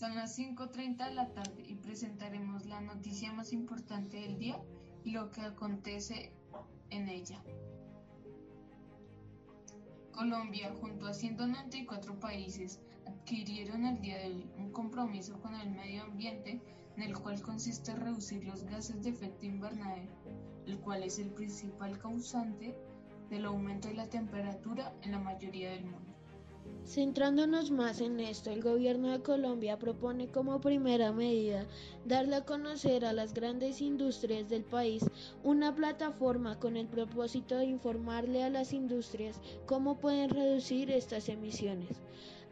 Son las 5.30 de la tarde y presentaremos la noticia más importante del día y lo que acontece en ella. Colombia, junto a 194 países, adquirieron el día de hoy un compromiso con el medio ambiente en el cual consiste reducir los gases de efecto invernadero, el cual es el principal causante del aumento de la temperatura en la mayoría del mundo. Centrándonos más en esto, el gobierno de Colombia propone como primera medida darle a conocer a las grandes industrias del país una plataforma con el propósito de informarle a las industrias cómo pueden reducir estas emisiones.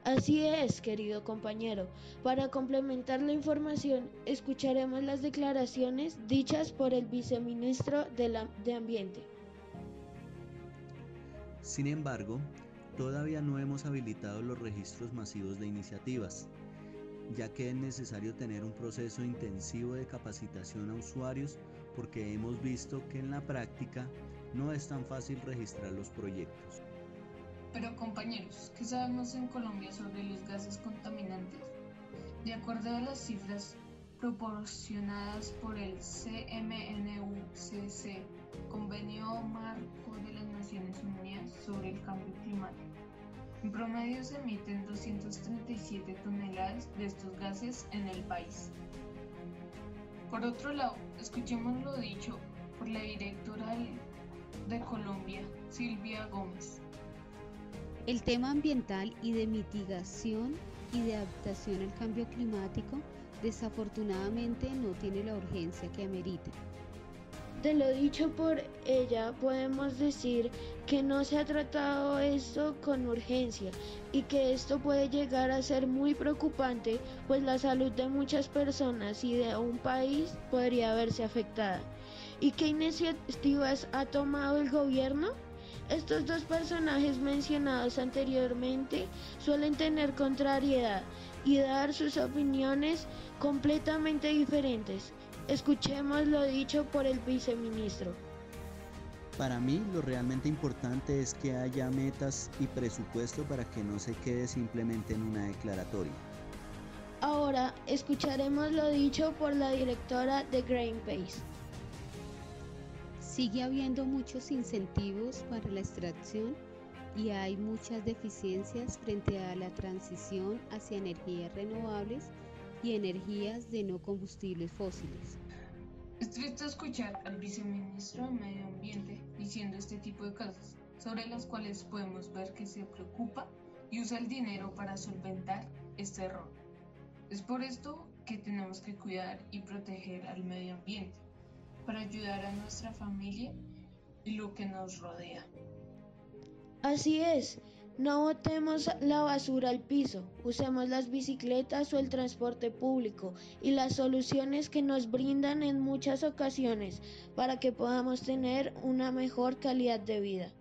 Así es, querido compañero. Para complementar la información, escucharemos las declaraciones dichas por el viceministro de, de Ambiente. Sin embargo, Todavía no hemos habilitado los registros masivos de iniciativas, ya que es necesario tener un proceso intensivo de capacitación a usuarios porque hemos visto que en la práctica no es tan fácil registrar los proyectos. Pero compañeros, ¿qué sabemos en Colombia sobre los gases contaminantes? De acuerdo a las cifras proporcionadas por el CMNUCC, Convenio Marco de Unidas sobre el Cambio Climático. En promedio se emiten 237 toneladas de estos gases en el país. Por otro lado, escuchemos lo dicho por la directora de Colombia, Silvia Gómez. El tema ambiental y de mitigación y de adaptación al cambio climático desafortunadamente no tiene la urgencia que amerita. De lo dicho por ella podemos decir que no se ha tratado esto con urgencia y que esto puede llegar a ser muy preocupante pues la salud de muchas personas y de un país podría verse afectada. ¿Y qué iniciativas ha tomado el gobierno? Estos dos personajes mencionados anteriormente suelen tener contrariedad y dar sus opiniones completamente diferentes. Escuchemos lo dicho por el viceministro. Para mí lo realmente importante es que haya metas y presupuesto para que no se quede simplemente en una declaratoria. Ahora escucharemos lo dicho por la directora de Greenpeace. Sigue habiendo muchos incentivos para la extracción y hay muchas deficiencias frente a la transición hacia energías renovables y energías de no combustibles fósiles. Es triste escuchar al viceministro de Medio Ambiente diciendo este tipo de cosas, sobre las cuales podemos ver que se preocupa y usa el dinero para solventar este error. Es por esto que tenemos que cuidar y proteger al medio ambiente, para ayudar a nuestra familia y lo que nos rodea. Así es, no botemos la basura al piso, usemos las bicicletas o el transporte público y las soluciones que nos brindan en muchas ocasiones para que podamos tener una mejor calidad de vida.